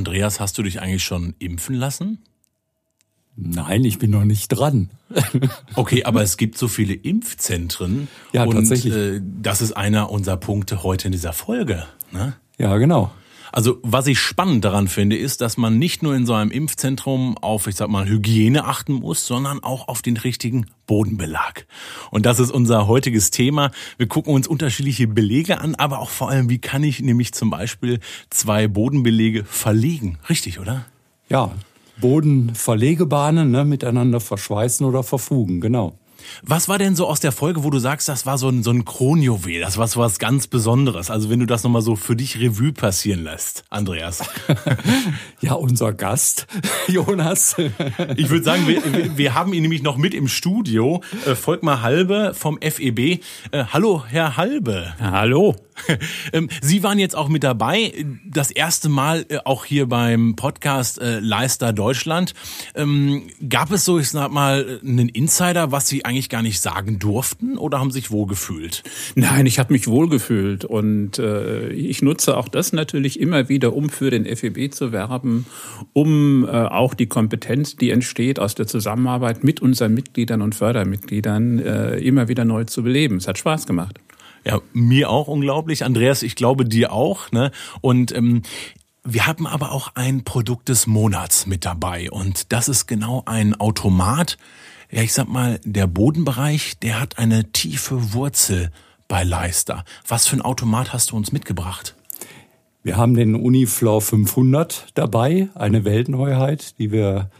Andreas, hast du dich eigentlich schon impfen lassen? Nein, ich bin noch nicht dran. okay, aber es gibt so viele Impfzentren. Ja, und, tatsächlich. Äh, das ist einer unserer Punkte heute in dieser Folge. Ne? Ja, genau. Also was ich spannend daran finde, ist, dass man nicht nur in so einem Impfzentrum auf, ich sag mal, Hygiene achten muss, sondern auch auf den richtigen Bodenbelag. Und das ist unser heutiges Thema. Wir gucken uns unterschiedliche Belege an, aber auch vor allem, wie kann ich nämlich zum Beispiel zwei Bodenbelege verlegen? Richtig, oder? Ja, Bodenverlegebahnen ne, miteinander verschweißen oder verfugen, genau. Was war denn so aus der Folge, wo du sagst, das war so ein, so ein Kronjuwel, das war so was ganz Besonderes? Also wenn du das nochmal so für dich Revue passieren lässt, Andreas. ja, unser Gast, Jonas. ich würde sagen, wir, wir haben ihn nämlich noch mit im Studio. Äh, Volkmar Halbe vom FEB. Äh, hallo, Herr Halbe. Hallo. Ähm, Sie waren jetzt auch mit dabei, das erste Mal äh, auch hier beim Podcast äh, Leister Deutschland. Ähm, gab es so, ich sag mal, einen Insider, was Sie eigentlich gar nicht sagen durften oder haben sich wohlgefühlt? Nein, ich habe mich wohlgefühlt und äh, ich nutze auch das natürlich immer wieder, um für den FEB zu werben, um äh, auch die Kompetenz, die entsteht aus der Zusammenarbeit mit unseren Mitgliedern und Fördermitgliedern, äh, immer wieder neu zu beleben. Es hat Spaß gemacht. Ja, mir auch unglaublich. Andreas, ich glaube dir auch. Ne? Und ähm, wir haben aber auch ein Produkt des Monats mit dabei. Und das ist genau ein Automat. Ja, ich sag mal, der Bodenbereich, der hat eine tiefe Wurzel bei Leister. Was für ein Automat hast du uns mitgebracht? Wir haben den Unifloor 500 dabei, eine Weltneuheit, die wir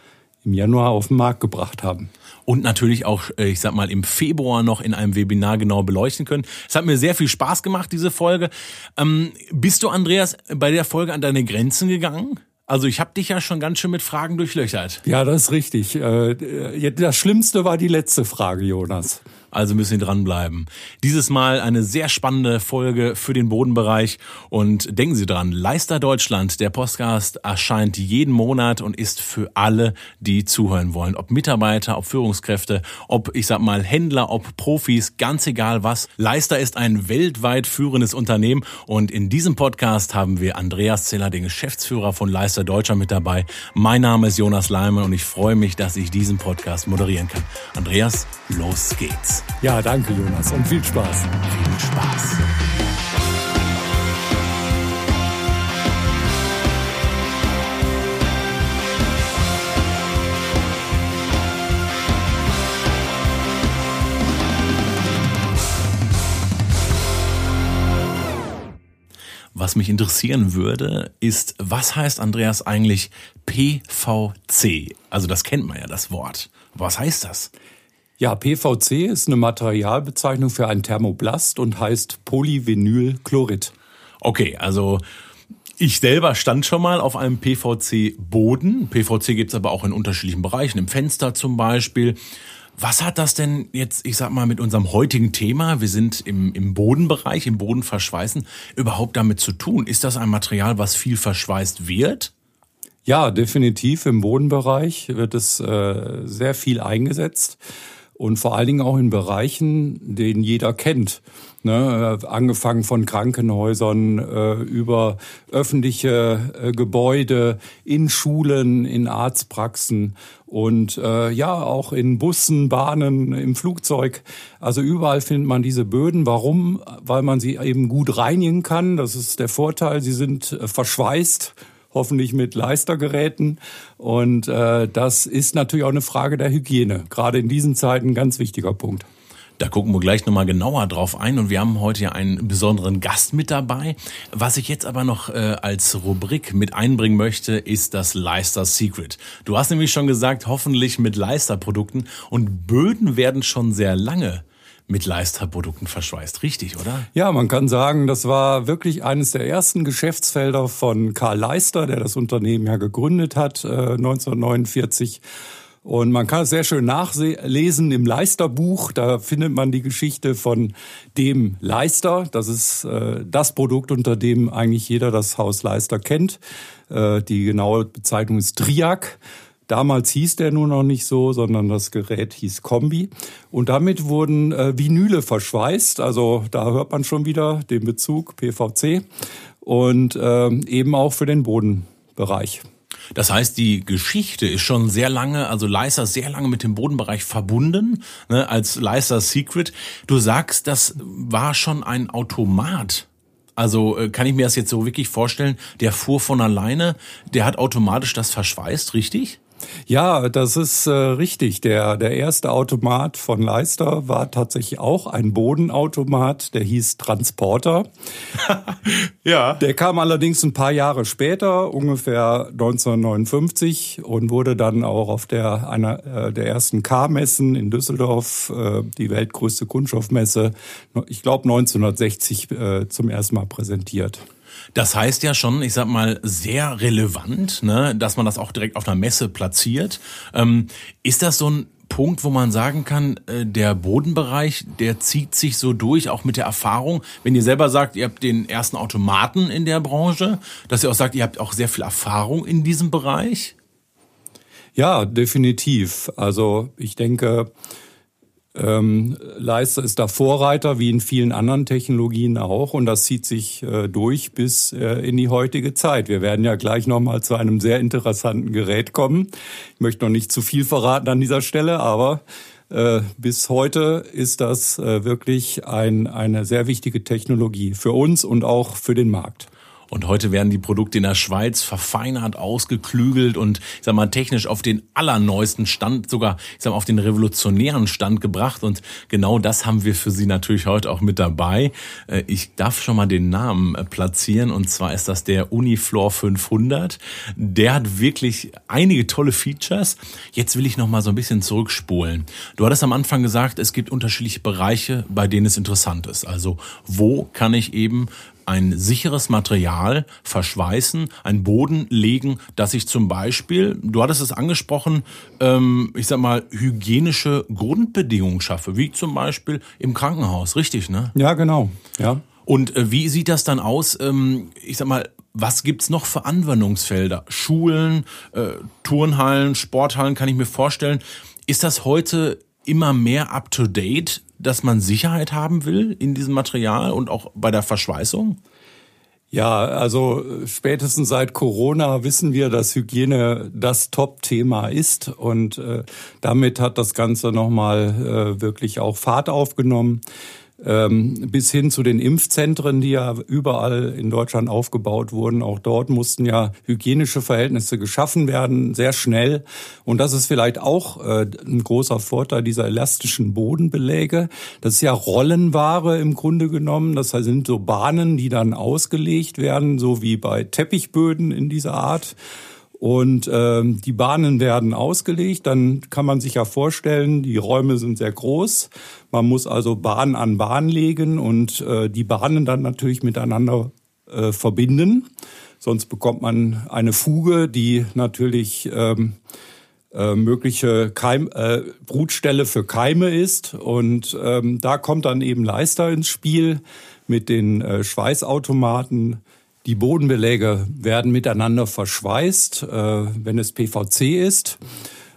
im Januar auf den Markt gebracht haben und natürlich auch, äh, ich sag mal, im Februar noch in einem Webinar genau beleuchten können. Es hat mir sehr viel Spaß gemacht, diese Folge. Ähm, bist du, Andreas, bei der Folge an deine Grenzen gegangen? Also ich habe dich ja schon ganz schön mit Fragen durchlöchert. Ja, das ist richtig. Äh, das Schlimmste war die letzte Frage, Jonas. Also müssen Sie dranbleiben. Dieses Mal eine sehr spannende Folge für den Bodenbereich. Und denken Sie dran, Leister Deutschland, der Podcast erscheint jeden Monat und ist für alle, die zuhören wollen. Ob Mitarbeiter, ob Führungskräfte, ob, ich sag mal, Händler, ob Profis, ganz egal was. Leister ist ein weltweit führendes Unternehmen. Und in diesem Podcast haben wir Andreas Zeller, den Geschäftsführer von Leister Deutschland mit dabei. Mein Name ist Jonas Leimer und ich freue mich, dass ich diesen Podcast moderieren kann. Andreas, los geht's. Ja, danke Jonas und viel Spaß. Viel Spaß. Was mich interessieren würde, ist, was heißt Andreas eigentlich PVC? Also das kennt man ja, das Wort. Was heißt das? Ja, PVC ist eine Materialbezeichnung für ein Thermoblast und heißt Polyvinylchlorid. Okay, also ich selber stand schon mal auf einem PVC-Boden. PVC gibt's aber auch in unterschiedlichen Bereichen, im Fenster zum Beispiel. Was hat das denn jetzt, ich sag mal, mit unserem heutigen Thema, wir sind im, im Bodenbereich, im Bodenverschweißen, überhaupt damit zu tun? Ist das ein Material, was viel verschweißt wird? Ja, definitiv. Im Bodenbereich wird es äh, sehr viel eingesetzt und vor allen Dingen auch in Bereichen, den jeder kennt. Ne, angefangen von Krankenhäusern äh, über öffentliche äh, Gebäude, in Schulen, in Arztpraxen und äh, ja auch in Bussen, Bahnen, im Flugzeug. Also überall findet man diese Böden. Warum? Weil man sie eben gut reinigen kann. Das ist der Vorteil. Sie sind äh, verschweißt hoffentlich mit Leistergeräten. Und äh, das ist natürlich auch eine Frage der Hygiene. Gerade in diesen Zeiten ein ganz wichtiger Punkt. Da gucken wir gleich nochmal genauer drauf ein und wir haben heute ja einen besonderen Gast mit dabei. Was ich jetzt aber noch äh, als Rubrik mit einbringen möchte, ist das Leister Secret. Du hast nämlich schon gesagt, hoffentlich mit Leister-Produkten und Böden werden schon sehr lange mit Leister-Produkten verschweißt. Richtig, oder? Ja, man kann sagen, das war wirklich eines der ersten Geschäftsfelder von Karl Leister, der das Unternehmen ja gegründet hat, äh, 1949. Und man kann es sehr schön nachlesen im Leisterbuch. Da findet man die Geschichte von dem Leister. Das ist äh, das Produkt, unter dem eigentlich jeder das Haus Leister kennt. Äh, die genaue Bezeichnung ist Triac. Damals hieß der nur noch nicht so, sondern das Gerät hieß Kombi. Und damit wurden äh, Vinyle verschweißt. Also da hört man schon wieder den Bezug PVC. Und äh, eben auch für den Boden Bereich. Das heißt, die Geschichte ist schon sehr lange, also Leister sehr lange mit dem Bodenbereich verbunden, ne, als Leister Secret. Du sagst, das war schon ein Automat. Also äh, kann ich mir das jetzt so wirklich vorstellen, der fuhr von alleine, der hat automatisch das verschweißt, richtig? Ja, das ist äh, richtig. Der, der erste Automat von Leister war tatsächlich auch ein Bodenautomat, der hieß Transporter. ja. Der kam allerdings ein paar Jahre später, ungefähr 1959, und wurde dann auch auf der einer äh, der ersten K-Messen in Düsseldorf, äh, die weltgrößte Kunststoffmesse, ich glaube 1960 äh, zum ersten Mal präsentiert. Das heißt ja schon, ich sag mal, sehr relevant, ne, dass man das auch direkt auf einer Messe platziert. Ähm, ist das so ein Punkt, wo man sagen kann, äh, der Bodenbereich, der zieht sich so durch, auch mit der Erfahrung. Wenn ihr selber sagt, ihr habt den ersten Automaten in der Branche, dass ihr auch sagt, ihr habt auch sehr viel Erfahrung in diesem Bereich? Ja, definitiv. Also ich denke, ähm, Leister ist da Vorreiter, wie in vielen anderen Technologien auch, und das zieht sich äh, durch bis äh, in die heutige Zeit. Wir werden ja gleich nochmal zu einem sehr interessanten Gerät kommen. Ich möchte noch nicht zu viel verraten an dieser Stelle, aber äh, bis heute ist das äh, wirklich ein, eine sehr wichtige Technologie für uns und auch für den Markt. Und heute werden die Produkte in der Schweiz verfeinert, ausgeklügelt und ich sag mal technisch auf den allerneuesten Stand, sogar ich sag mal auf den revolutionären Stand gebracht. Und genau das haben wir für Sie natürlich heute auch mit dabei. Äh, ich darf schon mal den Namen äh, platzieren und zwar ist das der Uniflor 500. Der hat wirklich einige tolle Features. Jetzt will ich noch mal so ein bisschen zurückspulen. Du hattest am Anfang gesagt, es gibt unterschiedliche Bereiche, bei denen es interessant ist. Also wo kann ich eben ein sicheres Material verschweißen, einen Boden legen, dass ich zum Beispiel, du hattest es angesprochen, ähm, ich sag mal, hygienische Grundbedingungen schaffe, wie zum Beispiel im Krankenhaus, richtig, ne? Ja, genau, ja. Und äh, wie sieht das dann aus? Ähm, ich sag mal, was gibt's noch für Anwendungsfelder? Schulen, äh, Turnhallen, Sporthallen kann ich mir vorstellen. Ist das heute immer mehr up-to-date, dass man Sicherheit haben will in diesem Material und auch bei der Verschweißung? Ja, also spätestens seit Corona wissen wir, dass Hygiene das Top-Thema ist und äh, damit hat das Ganze nochmal äh, wirklich auch Fahrt aufgenommen bis hin zu den Impfzentren, die ja überall in Deutschland aufgebaut wurden. Auch dort mussten ja hygienische Verhältnisse geschaffen werden, sehr schnell. Und das ist vielleicht auch äh, ein großer Vorteil dieser elastischen Bodenbeläge. Das ist ja Rollenware im Grunde genommen. Das sind so Bahnen, die dann ausgelegt werden, so wie bei Teppichböden in dieser Art. Und äh, die Bahnen werden ausgelegt. Dann kann man sich ja vorstellen, die Räume sind sehr groß. Man muss also Bahn an Bahn legen und äh, die Bahnen dann natürlich miteinander äh, verbinden. Sonst bekommt man eine Fuge, die natürlich ähm, äh, mögliche Keim, äh, Brutstelle für Keime ist. Und ähm, da kommt dann eben Leister ins Spiel mit den äh, Schweißautomaten die Bodenbeläge werden miteinander verschweißt, äh, wenn es PVC ist.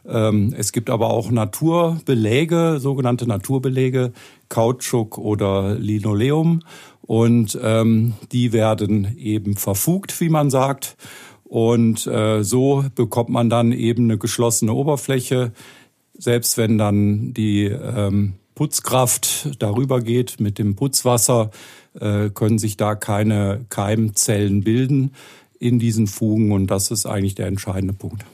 Ähm, es gibt aber auch Naturbeläge, sogenannte Naturbelege, Kautschuk oder Linoleum. Und ähm, die werden eben verfugt, wie man sagt. Und äh, so bekommt man dann eben eine geschlossene Oberfläche, selbst wenn dann die ähm, Putzkraft darüber geht mit dem Putzwasser, äh, können sich da keine Keimzellen bilden in diesen Fugen und das ist eigentlich der entscheidende Punkt.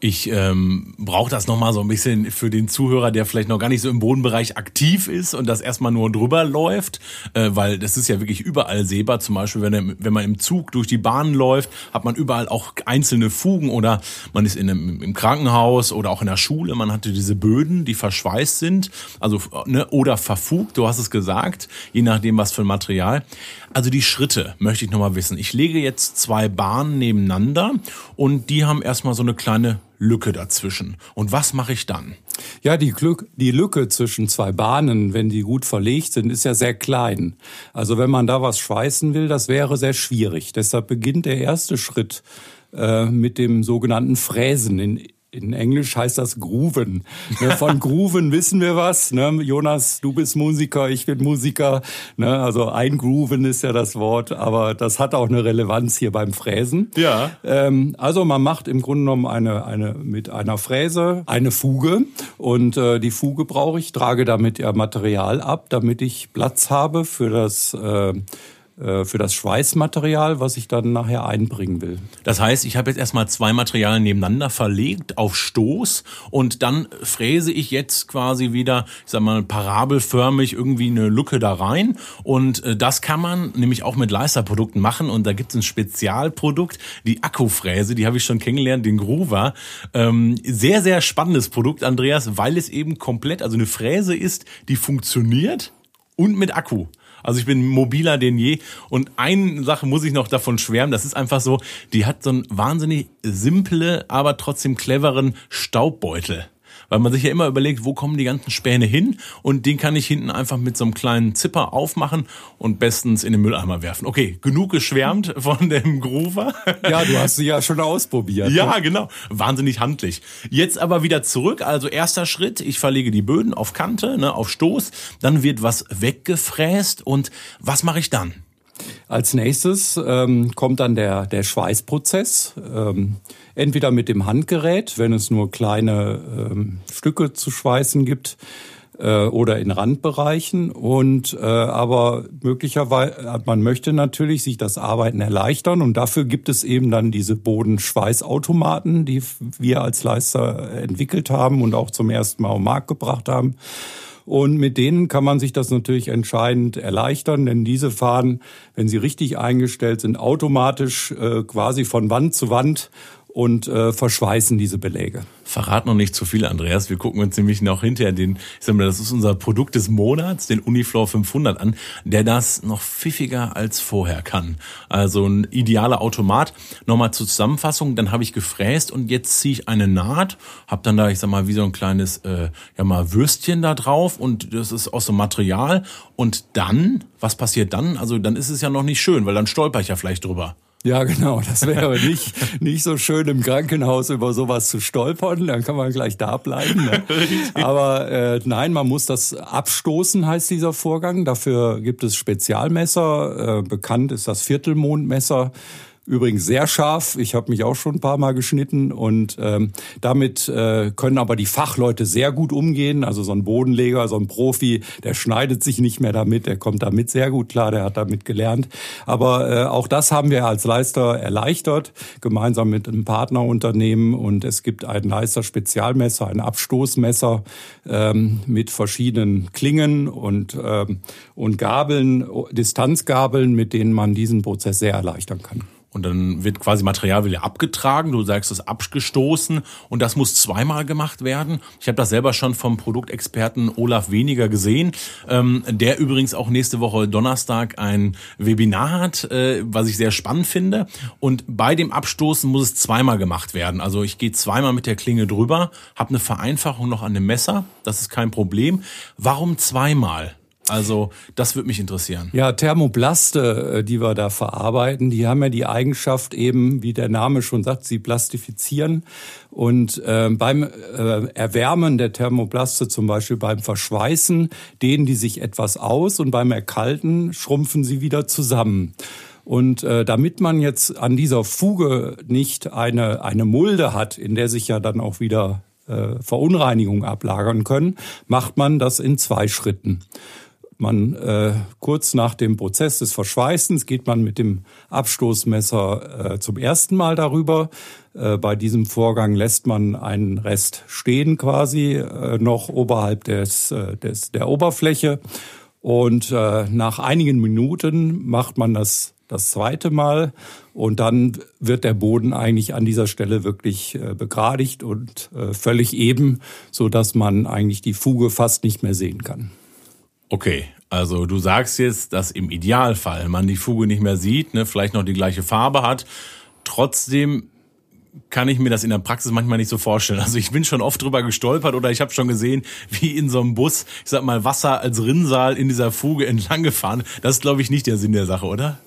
Ich ähm, brauche das nochmal so ein bisschen für den Zuhörer, der vielleicht noch gar nicht so im Bodenbereich aktiv ist und das erstmal nur drüber läuft, äh, weil das ist ja wirklich überall sehbar. Zum Beispiel, wenn, wenn man im Zug durch die Bahn läuft, hat man überall auch einzelne Fugen oder man ist in einem, im Krankenhaus oder auch in der Schule, man hatte diese Böden, die verschweißt sind, also ne, oder verfugt, du hast es gesagt, je nachdem was für ein Material. Also die Schritte möchte ich nochmal wissen. Ich lege jetzt zwei Bahnen nebeneinander und die haben erstmal so eine kleine Lücke dazwischen. Und was mache ich dann? Ja, die, die Lücke zwischen zwei Bahnen, wenn die gut verlegt sind, ist ja sehr klein. Also wenn man da was schweißen will, das wäre sehr schwierig. Deshalb beginnt der erste Schritt äh, mit dem sogenannten Fräsen in, in Englisch heißt das Grooven. Ne, von Grooven wissen wir was. Ne? Jonas, du bist Musiker, ich bin Musiker. Ne? Also eingrooven ist ja das Wort, aber das hat auch eine Relevanz hier beim Fräsen. Ja. Ähm, also man macht im Grunde genommen eine, eine mit einer Fräse eine Fuge und äh, die Fuge brauche ich, trage damit ja Material ab, damit ich Platz habe für das äh, für das Schweißmaterial, was ich dann nachher einbringen will. Das heißt, ich habe jetzt erstmal zwei Materialien nebeneinander verlegt auf Stoß und dann fräse ich jetzt quasi wieder, ich sag mal, parabelförmig irgendwie eine Lücke da rein und äh, das kann man nämlich auch mit Leisterprodukten machen und da gibt es ein Spezialprodukt, die Akkufräse, die habe ich schon kennengelernt, den Groover. Ähm, sehr, sehr spannendes Produkt, Andreas, weil es eben komplett, also eine Fräse ist, die funktioniert und mit Akku. Also ich bin mobiler denn je. Und eine Sache muss ich noch davon schwärmen. Das ist einfach so, die hat so einen wahnsinnig simple, aber trotzdem cleveren Staubbeutel weil man sich ja immer überlegt, wo kommen die ganzen Späne hin und den kann ich hinten einfach mit so einem kleinen Zipper aufmachen und bestens in den Mülleimer werfen. Okay, genug geschwärmt von dem Groover. Ja, du hast sie ja schon ausprobiert. ja, ne? genau. Wahnsinnig handlich. Jetzt aber wieder zurück. Also erster Schritt, ich verlege die Böden auf Kante, ne, auf Stoß, dann wird was weggefräst und was mache ich dann? Als nächstes ähm, kommt dann der, der Schweißprozess. Ähm, entweder mit dem Handgerät, wenn es nur kleine ähm, Stücke zu schweißen gibt, äh, oder in Randbereichen. Und äh, aber möglicherweise, äh, man möchte natürlich sich das Arbeiten erleichtern und dafür gibt es eben dann diese Bodenschweißautomaten, die wir als Leister entwickelt haben und auch zum ersten Mal auf den Markt gebracht haben. Und mit denen kann man sich das natürlich entscheidend erleichtern, denn diese fahren, wenn sie richtig eingestellt sind, automatisch äh, quasi von Wand zu Wand und äh, verschweißen diese Beläge. Verrat noch nicht zu viel, Andreas. Wir gucken uns nämlich noch hinterher den, ich sag mal, das ist unser Produkt des Monats, den Unifloor 500 an, der das noch pfiffiger als vorher kann. Also ein idealer Automat. Nochmal zur Zusammenfassung, dann habe ich gefräst und jetzt ziehe ich eine Naht, habe dann da, ich sag mal, wie so ein kleines, äh, ja mal Würstchen da drauf und das ist aus so Material. Und dann, was passiert dann? Also dann ist es ja noch nicht schön, weil dann stolper ich ja vielleicht drüber. Ja, genau. Das wäre nicht, nicht so schön im Krankenhaus über sowas zu stolpern. Dann kann man gleich da bleiben. Ne? Aber äh, nein, man muss das abstoßen, heißt dieser Vorgang. Dafür gibt es Spezialmesser. Äh, bekannt ist das Viertelmondmesser. Übrigens sehr scharf. Ich habe mich auch schon ein paar Mal geschnitten und ähm, damit äh, können aber die Fachleute sehr gut umgehen. Also so ein Bodenleger, so ein Profi, der schneidet sich nicht mehr damit, der kommt damit sehr gut klar, der hat damit gelernt. Aber äh, auch das haben wir als Leister erleichtert, gemeinsam mit einem Partnerunternehmen. Und es gibt ein Leister-Spezialmesser, ein Abstoßmesser ähm, mit verschiedenen Klingen und, ähm, und Gabeln, Distanzgabeln, mit denen man diesen Prozess sehr erleichtern kann. Und dann wird quasi Material wieder abgetragen, du sagst es abgestoßen und das muss zweimal gemacht werden. Ich habe das selber schon vom Produktexperten Olaf Weniger gesehen, ähm, der übrigens auch nächste Woche Donnerstag ein Webinar hat, äh, was ich sehr spannend finde. Und bei dem Abstoßen muss es zweimal gemacht werden. Also ich gehe zweimal mit der Klinge drüber, habe eine Vereinfachung noch an dem Messer, das ist kein Problem. Warum zweimal? Also das würde mich interessieren. Ja, Thermoplaste, äh, die wir da verarbeiten, die haben ja die Eigenschaft eben, wie der Name schon sagt, sie plastifizieren. Und äh, beim äh, Erwärmen der Thermoplaste, zum Beispiel beim Verschweißen, dehnen die sich etwas aus und beim Erkalten schrumpfen sie wieder zusammen. Und äh, damit man jetzt an dieser Fuge nicht eine, eine Mulde hat, in der sich ja dann auch wieder äh, Verunreinigungen ablagern können, macht man das in zwei Schritten. Man äh, kurz nach dem Prozess des Verschweißens geht man mit dem Abstoßmesser äh, zum ersten Mal darüber. Äh, bei diesem Vorgang lässt man einen Rest stehen quasi äh, noch oberhalb des, äh, des der Oberfläche und äh, nach einigen Minuten macht man das das zweite Mal und dann wird der Boden eigentlich an dieser Stelle wirklich äh, begradigt und äh, völlig eben, so dass man eigentlich die Fuge fast nicht mehr sehen kann. Okay, also du sagst jetzt, dass im Idealfall man die Fuge nicht mehr sieht, ne, vielleicht noch die gleiche Farbe hat. Trotzdem kann ich mir das in der Praxis manchmal nicht so vorstellen. Also ich bin schon oft drüber gestolpert oder ich habe schon gesehen, wie in so einem Bus, ich sag mal, Wasser als Rinnsal in dieser Fuge entlang gefahren. Das ist, glaube ich, nicht der Sinn der Sache, oder?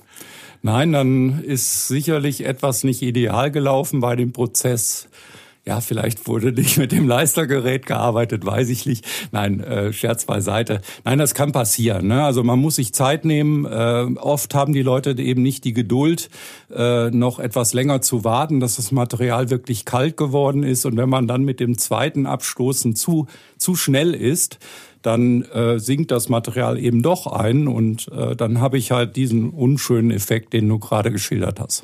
Nein, dann ist sicherlich etwas nicht ideal gelaufen bei dem Prozess. Ja, vielleicht wurde nicht mit dem Leistergerät gearbeitet, weiß ich nicht. Nein, äh, Scherz beiseite. Nein, das kann passieren. Ne? Also man muss sich Zeit nehmen. Äh, oft haben die Leute eben nicht die Geduld, äh, noch etwas länger zu warten, dass das Material wirklich kalt geworden ist. Und wenn man dann mit dem zweiten Abstoßen zu, zu schnell ist, dann äh, sinkt das Material eben doch ein und äh, dann habe ich halt diesen unschönen Effekt, den du gerade geschildert hast.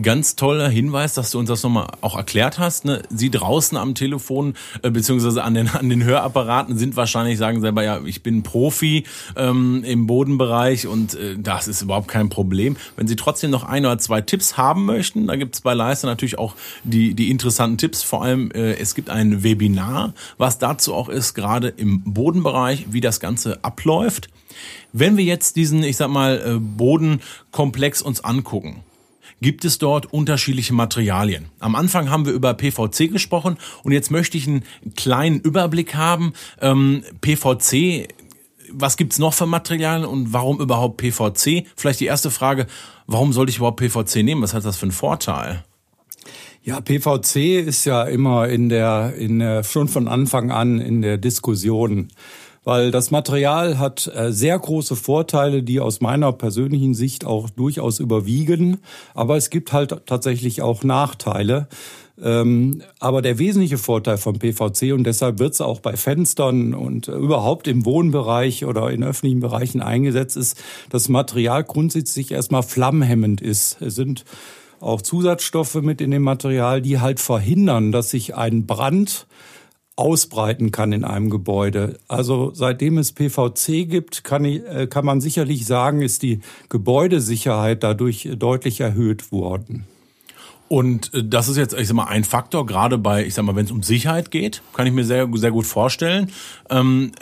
Ganz toller Hinweis, dass du uns das nochmal auch erklärt hast. Ne? Sie draußen am Telefon äh, beziehungsweise an den, an den Hörapparaten sind wahrscheinlich, sagen selber, ja, ich bin Profi ähm, im Bodenbereich und äh, das ist überhaupt kein Problem. Wenn Sie trotzdem noch ein oder zwei Tipps haben möchten, da gibt es bei Leister natürlich auch die, die interessanten Tipps. Vor allem, äh, es gibt ein Webinar, was dazu auch ist, gerade im Bodenbereich, wie das Ganze abläuft. Wenn wir jetzt diesen, ich sag mal, äh, Bodenkomplex uns angucken, gibt es dort unterschiedliche Materialien. Am Anfang haben wir über PVC gesprochen und jetzt möchte ich einen kleinen Überblick haben. Ähm, PVC, was gibt's noch für Materialien und warum überhaupt PVC? Vielleicht die erste Frage, warum sollte ich überhaupt PVC nehmen? Was hat das für einen Vorteil? Ja, PVC ist ja immer in der, in der, schon von Anfang an in der Diskussion weil das Material hat äh, sehr große Vorteile, die aus meiner persönlichen Sicht auch durchaus überwiegen. Aber es gibt halt tatsächlich auch Nachteile. Ähm, aber der wesentliche Vorteil vom PVC und deshalb wird es auch bei Fenstern und überhaupt im Wohnbereich oder in öffentlichen Bereichen eingesetzt, ist, dass Material grundsätzlich erstmal flammhemmend ist. Es sind auch Zusatzstoffe mit in dem Material, die halt verhindern, dass sich ein Brand ausbreiten kann in einem Gebäude. Also seitdem es PVC gibt, kann, äh, kann man sicherlich sagen, ist die Gebäudesicherheit dadurch deutlich erhöht worden. Und äh, das ist jetzt, ich sag mal, ein Faktor, gerade bei, ich sag mal, wenn es um Sicherheit geht, kann ich mir sehr, sehr gut vorstellen. Ähm,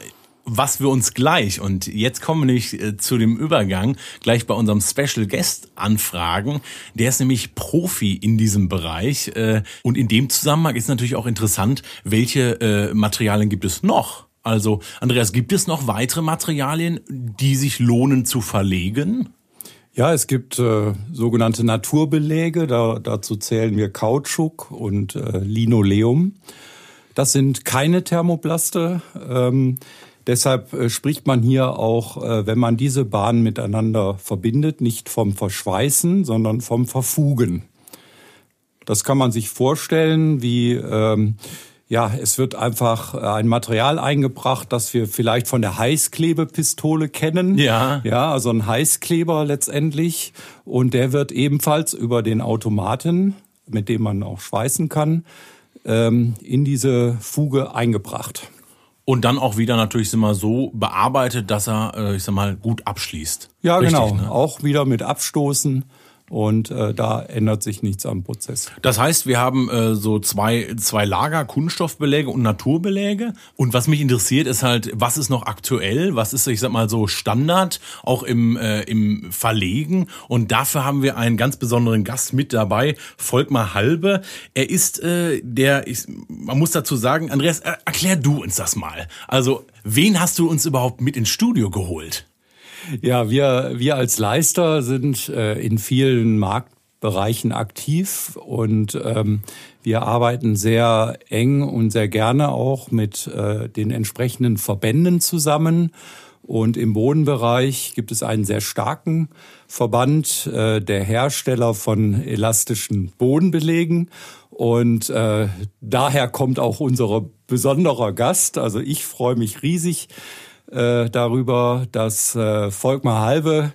was wir uns gleich, und jetzt kommen wir nämlich äh, zu dem Übergang, gleich bei unserem Special Guest anfragen. Der ist nämlich Profi in diesem Bereich. Äh, und in dem Zusammenhang ist natürlich auch interessant, welche äh, Materialien gibt es noch? Also, Andreas, gibt es noch weitere Materialien, die sich lohnen zu verlegen? Ja, es gibt äh, sogenannte Naturbeläge. Da, dazu zählen wir Kautschuk und äh, Linoleum. Das sind keine Thermoplaste. Ähm, Deshalb äh, spricht man hier auch, äh, wenn man diese Bahnen miteinander verbindet, nicht vom Verschweißen, sondern vom Verfugen. Das kann man sich vorstellen, wie ähm, ja, es wird einfach äh, ein Material eingebracht, das wir vielleicht von der Heißklebepistole kennen. Ja. Ja, also ein Heißkleber letztendlich. Und der wird ebenfalls über den Automaten, mit dem man auch schweißen kann, ähm, in diese Fuge eingebracht. Und dann auch wieder natürlich wir so bearbeitet, dass er, äh, ich sag mal, gut abschließt. Ja, Richtig, genau. Ne? Auch wieder mit Abstoßen und äh, da ändert sich nichts am Prozess. Das heißt, wir haben äh, so zwei, zwei Lager, Kunststoffbeläge und Naturbeläge. Und was mich interessiert, ist halt, was ist noch aktuell? Was ist, ich sag mal, so Standard, auch im, äh, im Verlegen? Und dafür haben wir einen ganz besonderen Gast mit dabei, Volkmar Halbe. Er ist äh, der, ich, man muss dazu sagen, Andreas, äh, erklär du uns das mal. Also, wen hast du uns überhaupt mit ins Studio geholt? Ja, wir, wir als Leister sind äh, in vielen Marktbereichen aktiv und ähm, wir arbeiten sehr eng und sehr gerne auch mit äh, den entsprechenden Verbänden zusammen. Und im Bodenbereich gibt es einen sehr starken Verband äh, der Hersteller von elastischen Bodenbelegen. Und äh, daher kommt auch unser besonderer Gast. Also ich freue mich riesig, äh, darüber, dass äh, Volkmar Halbe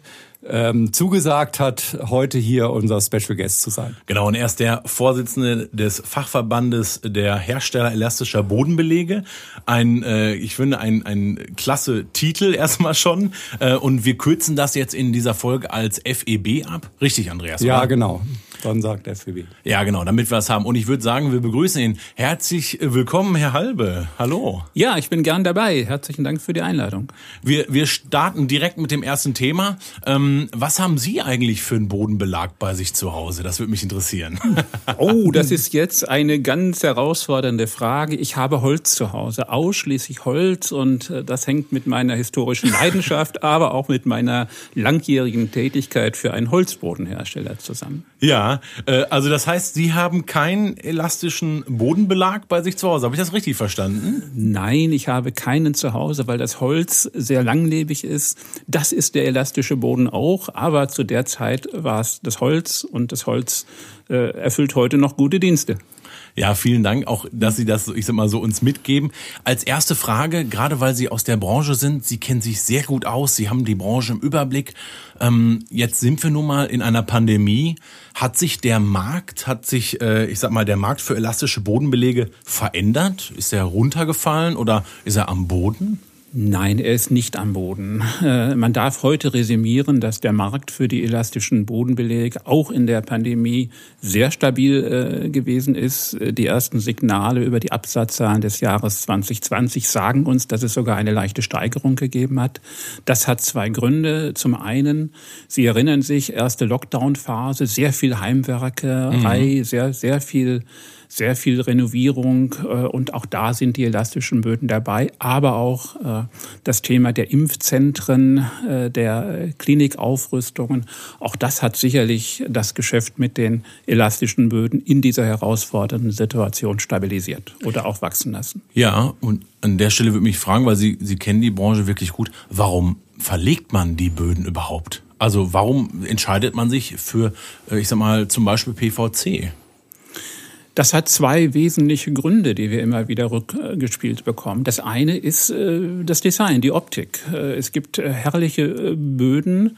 ähm, zugesagt hat, heute hier unser Special Guest zu sein. Genau, und er ist der Vorsitzende des Fachverbandes der Hersteller elastischer Bodenbelege. Ein, äh, ich finde, ein, ein klasse Titel erstmal schon. Äh, und wir kürzen das jetzt in dieser Folge als FEB ab. Richtig, Andreas? Ja, oder? genau. Dann sagt FEB. Ja, genau, damit wir es haben. Und ich würde sagen, wir begrüßen ihn. Herzlich willkommen, Herr Halbe. Hallo. Ja, ich bin gern dabei. Herzlichen Dank für die Einladung. Wir, wir starten direkt mit dem ersten Thema. Ähm, was haben Sie eigentlich für einen Bodenbelag bei sich zu Hause? Das würde mich interessieren. oh, das ist jetzt eine ganz herausfordernde Frage. Ich habe Holz zu Hause, ausschließlich Holz. Und äh, das hängt mit meiner historischen Leidenschaft, aber auch mit meiner langjährigen Tätigkeit für einen Holzbodenhersteller zusammen. Ja, äh, also das heißt, Sie haben keinen elastischen Bodenbelag bei sich zu Hause. Habe ich das richtig verstanden? Nein, ich habe keinen zu Hause, weil das Holz sehr langlebig ist. Das ist der elastische Boden auch, aber zu der Zeit war es das Holz und das Holz äh, erfüllt heute noch gute Dienste. Ja, vielen Dank auch, dass Sie das, ich sag mal so, uns mitgeben. Als erste Frage, gerade weil Sie aus der Branche sind, Sie kennen sich sehr gut aus, Sie haben die Branche im Überblick. Ähm, jetzt sind wir nun mal in einer Pandemie. Hat sich der Markt, hat sich, äh, ich sag mal, der Markt für elastische Bodenbelege verändert? Ist er runtergefallen oder ist er am Boden? Nein, er ist nicht am Boden. Äh, man darf heute resümieren, dass der Markt für die elastischen Bodenbelege auch in der Pandemie sehr stabil äh, gewesen ist. Die ersten Signale über die Absatzzahlen des Jahres 2020 sagen uns, dass es sogar eine leichte Steigerung gegeben hat. Das hat zwei Gründe. Zum einen, Sie erinnern sich, erste Lockdown-Phase, sehr viel Heimwerkerei, mhm. sehr, sehr viel sehr viel Renovierung äh, und auch da sind die elastischen Böden dabei, aber auch äh, das Thema der Impfzentren, äh, der Klinikaufrüstungen. Auch das hat sicherlich das Geschäft mit den elastischen Böden in dieser herausfordernden Situation stabilisiert oder auch wachsen lassen. Ja, und an der Stelle würde mich fragen, weil Sie, Sie kennen die Branche wirklich gut, warum verlegt man die Böden überhaupt? Also warum entscheidet man sich für, ich sag mal, zum Beispiel PVC? Das hat zwei wesentliche Gründe, die wir immer wieder rückgespielt bekommen. Das eine ist äh, das Design, die Optik. Äh, es gibt äh, herrliche Böden,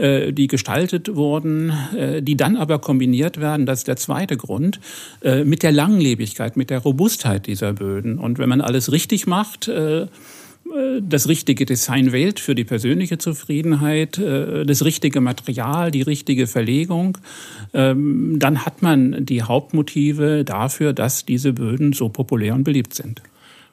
die gestaltet wurden, die dann aber kombiniert werden, das ist der zweite Grund, mit der Langlebigkeit, mit der Robustheit dieser Böden. Und wenn man alles richtig macht, das richtige Design wählt für die persönliche Zufriedenheit, äh, das richtige Material, die richtige Verlegung, ähm, dann hat man die Hauptmotive dafür, dass diese Böden so populär und beliebt sind.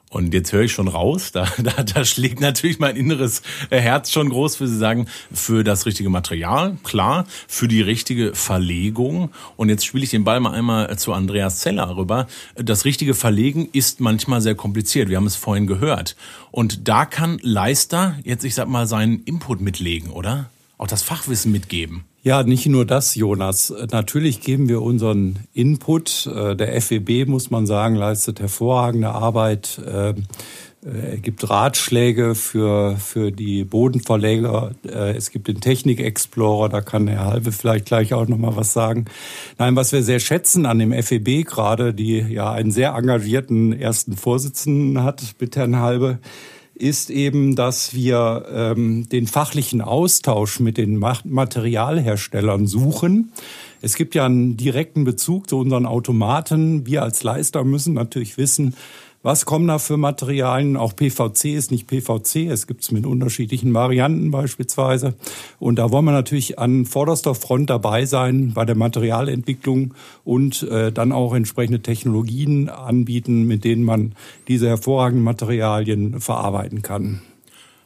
Und jetzt höre ich schon raus, da, da, da schlägt natürlich mein inneres Herz schon groß, für Sie sagen, für das richtige Material, klar, für die richtige Verlegung. Und jetzt spiele ich den Ball mal einmal zu Andreas Zeller rüber. Das richtige Verlegen ist manchmal sehr kompliziert. Wir haben es vorhin gehört. Und da kann Leister jetzt, ich sag mal, seinen Input mitlegen, oder? Auch das Fachwissen mitgeben. Ja, nicht nur das, Jonas. Natürlich geben wir unseren Input. Äh, der FEB, muss man sagen, leistet hervorragende Arbeit. Er äh, äh, gibt Ratschläge für, für die Bodenverleger. Es gibt den Technik Explorer, da kann Herr Halbe vielleicht gleich auch noch mal was sagen. Nein, was wir sehr schätzen an dem FEB gerade, die ja einen sehr engagierten ersten Vorsitzenden hat mit Herrn Halbe, ist eben, dass wir ähm, den fachlichen Austausch mit den Materialherstellern suchen. Es gibt ja einen direkten Bezug zu unseren Automaten. Wir als Leister müssen natürlich wissen, was kommen da für Materialien? Auch PVC ist nicht PVC. Es gibt es mit unterschiedlichen Varianten beispielsweise. Und da wollen wir natürlich an vorderster Front dabei sein bei der Materialentwicklung und äh, dann auch entsprechende Technologien anbieten, mit denen man diese hervorragenden Materialien verarbeiten kann.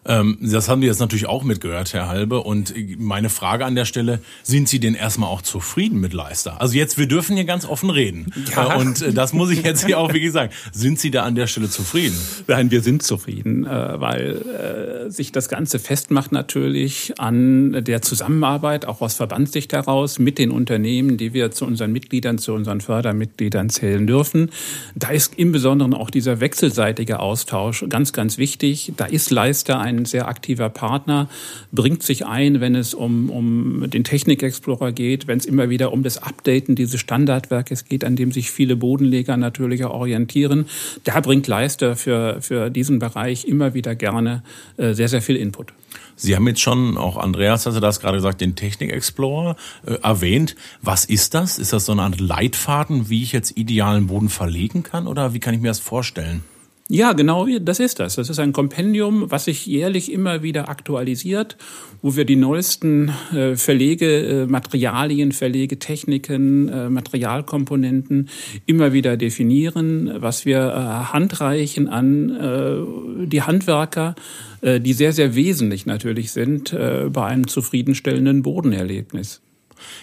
Ähm, das haben die jetzt natürlich auch mitgehört, Herr Halbe. Und meine Frage an der Stelle, sind Sie denn erstmal auch zufrieden mit Leister? Also jetzt, wir dürfen hier ganz offen reden. Ja. Äh, und äh, das muss ich jetzt hier auch wirklich sagen. Sind Sie da an der Stelle zufrieden? Nein, wir sind zufrieden, äh, weil sich das Ganze festmacht natürlich an der Zusammenarbeit, auch aus Verbandssicht heraus, mit den Unternehmen, die wir zu unseren Mitgliedern, zu unseren Fördermitgliedern zählen dürfen. Da ist im Besonderen auch dieser wechselseitige Austausch ganz, ganz wichtig. Da ist Leister ein ein sehr aktiver Partner, bringt sich ein, wenn es um, um den Technik-Explorer geht, wenn es immer wieder um das Updaten dieses Standardwerkes geht, an dem sich viele Bodenleger natürlich orientieren. Da bringt Leister für, für diesen Bereich immer wieder gerne äh, sehr, sehr viel Input. Sie haben jetzt schon, auch Andreas hatte das gerade gesagt, den Technik Explorer äh, erwähnt. Was ist das? Ist das so eine Art Leitfaden, wie ich jetzt idealen Boden verlegen kann oder wie kann ich mir das vorstellen? Ja, genau, das ist das. Das ist ein Kompendium, was sich jährlich immer wieder aktualisiert, wo wir die neuesten äh, Verlegematerialien, äh, Verlegetechniken, äh, Materialkomponenten immer wieder definieren, was wir äh, handreichen an äh, die Handwerker, äh, die sehr, sehr wesentlich natürlich sind äh, bei einem zufriedenstellenden Bodenerlebnis.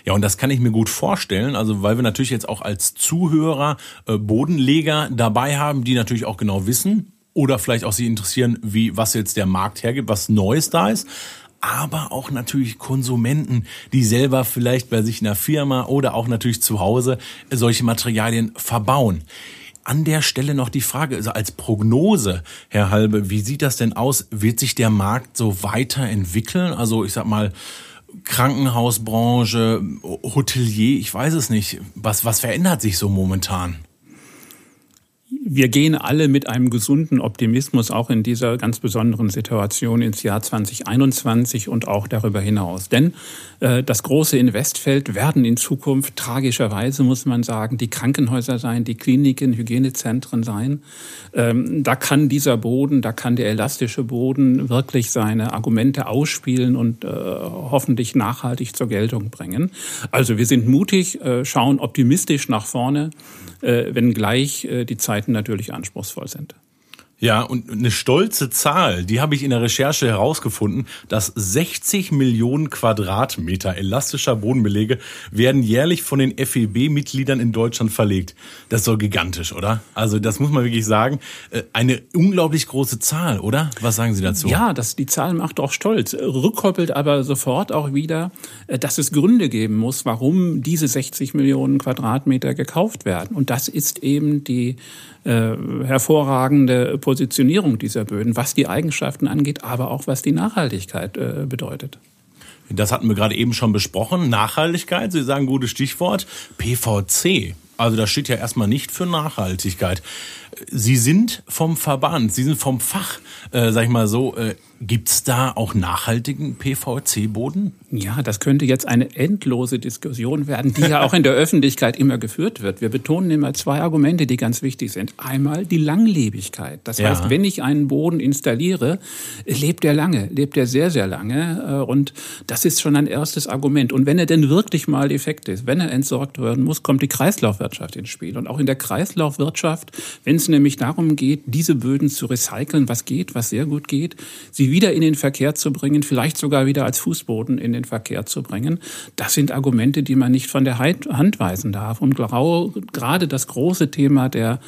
Ja, und das kann ich mir gut vorstellen, also weil wir natürlich jetzt auch als Zuhörer äh, Bodenleger dabei haben, die natürlich auch genau wissen oder vielleicht auch sie interessieren, wie was jetzt der Markt hergibt, was Neues da ist. aber auch natürlich Konsumenten, die selber vielleicht bei sich in der Firma oder auch natürlich zu Hause solche Materialien verbauen. An der Stelle noch die Frage, also als Prognose, Herr Halbe, wie sieht das denn aus? Wird sich der Markt so weiterentwickeln? Also ich sag mal, Krankenhausbranche, Hotelier, ich weiß es nicht. Was, was verändert sich so momentan? Wir gehen alle mit einem gesunden Optimismus auch in dieser ganz besonderen Situation ins Jahr 2021 und auch darüber hinaus. Denn äh, das große Investfeld werden in Zukunft tragischerweise, muss man sagen, die Krankenhäuser sein, die Kliniken, Hygienezentren sein. Ähm, da kann dieser Boden, da kann der elastische Boden wirklich seine Argumente ausspielen und äh, hoffentlich nachhaltig zur Geltung bringen. Also wir sind mutig, äh, schauen optimistisch nach vorne, äh, wenngleich äh, die Zeiten natürlich anspruchsvoll sind. Ja, und eine stolze Zahl, die habe ich in der Recherche herausgefunden, dass 60 Millionen Quadratmeter elastischer Bodenbelege werden jährlich von den FEB-Mitgliedern in Deutschland verlegt. Das ist doch gigantisch, oder? Also das muss man wirklich sagen. Äh, eine unglaublich große Zahl, oder? Was sagen Sie dazu? Ja, das, die Zahl macht auch stolz. Rückkoppelt aber sofort auch wieder, äh, dass es Gründe geben muss, warum diese 60 Millionen Quadratmeter gekauft werden. Und das ist eben die äh, hervorragende Positionierung dieser Böden, was die Eigenschaften angeht, aber auch was die Nachhaltigkeit äh, bedeutet. Das hatten wir gerade eben schon besprochen. Nachhaltigkeit, Sie sagen gutes Stichwort. PVC. Also das steht ja erstmal nicht für Nachhaltigkeit. Sie sind vom Verband, Sie sind vom Fach, äh, sag ich mal so, äh, Gibt's da auch nachhaltigen PVC-Boden? Ja, das könnte jetzt eine endlose Diskussion werden, die ja auch in der Öffentlichkeit immer geführt wird. Wir betonen immer zwei Argumente, die ganz wichtig sind. Einmal die Langlebigkeit. Das ja. heißt, wenn ich einen Boden installiere, lebt er lange, lebt er sehr, sehr lange. Äh, und das ist schon ein erstes Argument. Und wenn er denn wirklich mal defekt ist, wenn er entsorgt werden muss, kommt die Kreislaufwirtschaft ins Spiel. Und auch in der Kreislaufwirtschaft, wenn es nämlich darum geht, diese Böden zu recyceln, was geht, was sehr gut geht, sie wieder in den Verkehr zu bringen, vielleicht sogar wieder als Fußboden in den Verkehr zu bringen. Das sind Argumente, die man nicht von der Hand weisen darf. Und gerade das große Thema der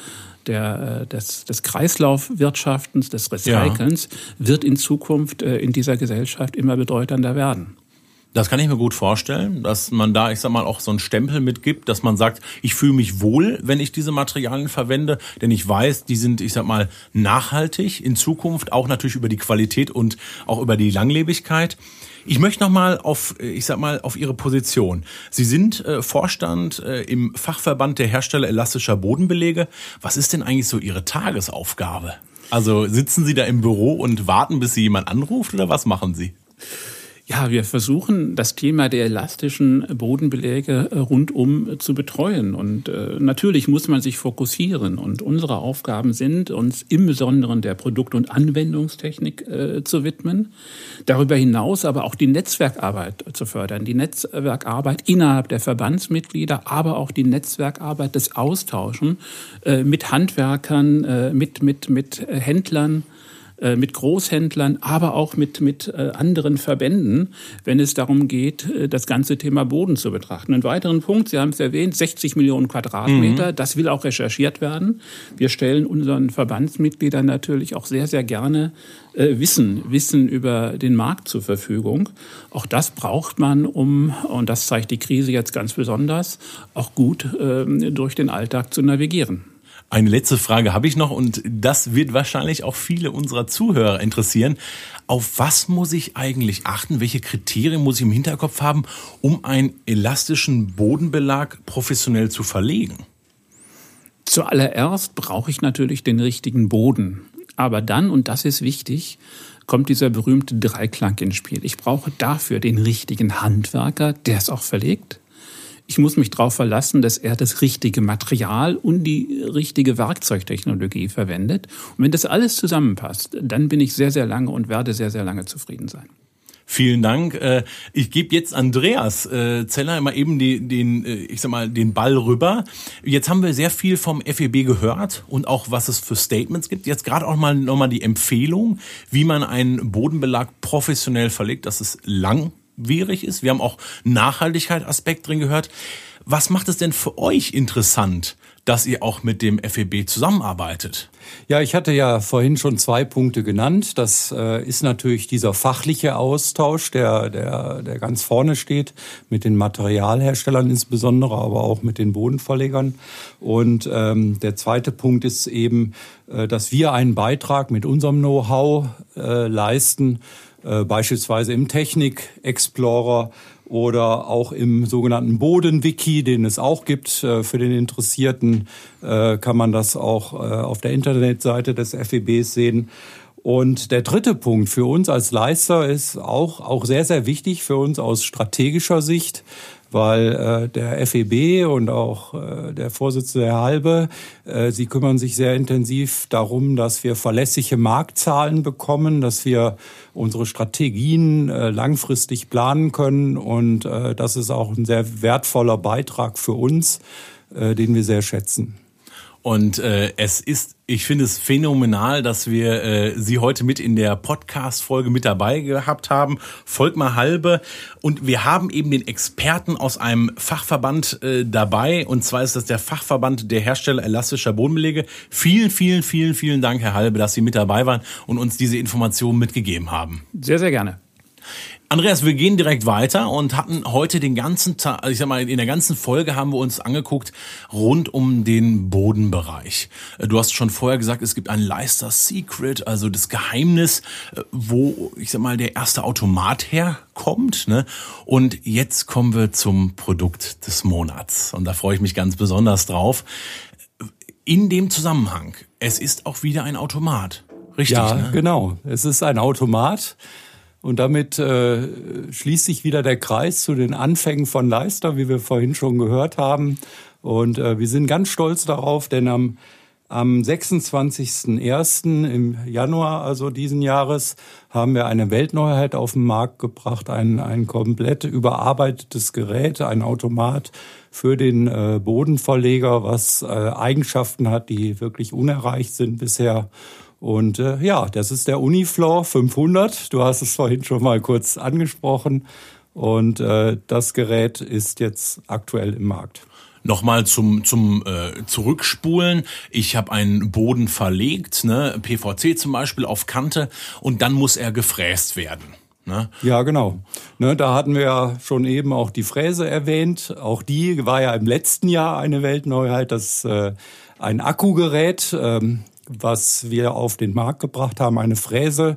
der, äh, des, des Kreislaufwirtschaftens, des Recycelns ja. wird in Zukunft äh, in dieser Gesellschaft immer bedeutender werden. Das kann ich mir gut vorstellen, dass man da, ich sag mal, auch so einen Stempel mitgibt, dass man sagt, ich fühle mich wohl, wenn ich diese Materialien verwende, denn ich weiß, die sind, ich sag mal, nachhaltig in Zukunft, auch natürlich über die Qualität und auch über die Langlebigkeit. Ich möchte noch mal auf, ich sag mal, auf Ihre Position. Sie sind äh, Vorstand äh, im Fachverband der Hersteller elastischer Bodenbelege. Was ist denn eigentlich so Ihre Tagesaufgabe? Also sitzen Sie da im Büro und warten, bis Sie jemand anruft oder was machen Sie? Ja, wir versuchen das Thema der elastischen Bodenbeläge äh, rundum zu betreuen. Und äh, natürlich muss man sich fokussieren. Und unsere Aufgaben sind, uns im Besonderen der Produkt- und Anwendungstechnik äh, zu widmen. Darüber hinaus aber auch die Netzwerkarbeit zu fördern. Die Netzwerkarbeit innerhalb der Verbandsmitglieder, aber auch die Netzwerkarbeit des Austauschen äh, mit Handwerkern, äh, mit, mit, mit Händlern äh, mit Großhändlern, aber auch mit, mit äh, anderen Verbänden, wenn es darum geht, äh, das ganze Thema Boden zu betrachten. Ein weiteren Punkt, Sie haben es erwähnt, 60 Millionen Quadratmeter, mhm. das will auch recherchiert werden. Wir stellen unseren Verbandsmitgliedern natürlich auch sehr, sehr gerne Wissen, Wissen über den Markt zur Verfügung. Auch das braucht man, um, und das zeigt die Krise jetzt ganz besonders, auch gut ähm, durch den Alltag zu navigieren. Eine letzte Frage habe ich noch und das wird wahrscheinlich auch viele unserer Zuhörer interessieren. Auf was muss ich eigentlich achten? Welche Kriterien muss ich im Hinterkopf haben, um einen elastischen Bodenbelag professionell zu verlegen? Zuallererst brauche ich natürlich den richtigen Boden. Aber dann, und das ist wichtig, kommt dieser berühmte Dreiklang ins Spiel. Ich brauche dafür den richtigen Handwerker, der es auch verlegt. Ich muss mich darauf verlassen, dass er das richtige Material und die richtige Werkzeugtechnologie verwendet. Und wenn das alles zusammenpasst, dann bin ich sehr, sehr lange und werde sehr, sehr lange zufrieden sein. Vielen Dank. Äh, ich gebe jetzt Andreas äh, Zeller mal eben den, den, äh, ich sag mal, den Ball rüber. Jetzt haben wir sehr viel vom FEB gehört und auch was es für Statements gibt. Jetzt gerade auch mal nochmal die Empfehlung, wie man einen Bodenbelag professionell verlegt, dass es lang langwierig ist. Wir haben auch Nachhaltigkeit Aspekt drin gehört. Was macht es denn für euch interessant, dass ihr auch mit dem FEB zusammenarbeitet. Ja, ich hatte ja vorhin schon zwei Punkte genannt. Das äh, ist natürlich dieser fachliche Austausch, der, der, der ganz vorne steht, mit den Materialherstellern insbesondere, aber auch mit den Bodenverlegern. Und ähm, der zweite Punkt ist eben, äh, dass wir einen Beitrag mit unserem Know-how äh, leisten, äh, beispielsweise im Technik Explorer oder auch im sogenannten Bodenwiki, den es auch gibt. Äh, für den Interessierten äh, kann man das auch auf der Internetseite des FEBs sehen. Und der dritte Punkt für uns als Leister ist auch, auch sehr, sehr wichtig für uns aus strategischer Sicht weil äh, der FEB und auch äh, der Vorsitzende Herr Halbe, äh, sie kümmern sich sehr intensiv darum, dass wir verlässliche Marktzahlen bekommen, dass wir unsere Strategien äh, langfristig planen können und äh, das ist auch ein sehr wertvoller Beitrag für uns, äh, den wir sehr schätzen. Und äh, es ist, ich finde es phänomenal, dass wir äh, Sie heute mit in der Podcast-Folge mit dabei gehabt haben. Volkmar Halbe. Und wir haben eben den Experten aus einem Fachverband äh, dabei. Und zwar ist das der Fachverband der Hersteller elastischer Bodenbelege. Vielen, vielen, vielen, vielen Dank, Herr Halbe, dass Sie mit dabei waren und uns diese Informationen mitgegeben haben. Sehr, sehr gerne. Andreas, wir gehen direkt weiter und hatten heute den ganzen Tag, also ich sag mal, in der ganzen Folge haben wir uns angeguckt rund um den Bodenbereich. Du hast schon vorher gesagt, es gibt ein Leister Secret, also das Geheimnis, wo, ich sag mal, der erste Automat herkommt. Ne? Und jetzt kommen wir zum Produkt des Monats. Und da freue ich mich ganz besonders drauf. In dem Zusammenhang, es ist auch wieder ein Automat. Richtig, ja, ne? genau. Es ist ein Automat. Und damit äh, schließt sich wieder der Kreis zu den Anfängen von Leister, wie wir vorhin schon gehört haben. Und äh, wir sind ganz stolz darauf, denn am, am 26.01. im Januar also diesen Jahres haben wir eine Weltneuheit auf den Markt gebracht, ein, ein komplett überarbeitetes Gerät, ein Automat für den äh, Bodenverleger, was äh, Eigenschaften hat, die wirklich unerreicht sind bisher und äh, ja, das ist der Unifloor 500. Du hast es vorhin schon mal kurz angesprochen. Und äh, das Gerät ist jetzt aktuell im Markt. Nochmal zum, zum äh, Zurückspulen. Ich habe einen Boden verlegt, ne, PVC zum Beispiel auf Kante, und dann muss er gefräst werden. Ne? Ja, genau. Ne, da hatten wir ja schon eben auch die Fräse erwähnt. Auch die war ja im letzten Jahr eine Weltneuheit. Das äh, ein Akkugerät. Ähm, was wir auf den Markt gebracht haben, eine Fräse,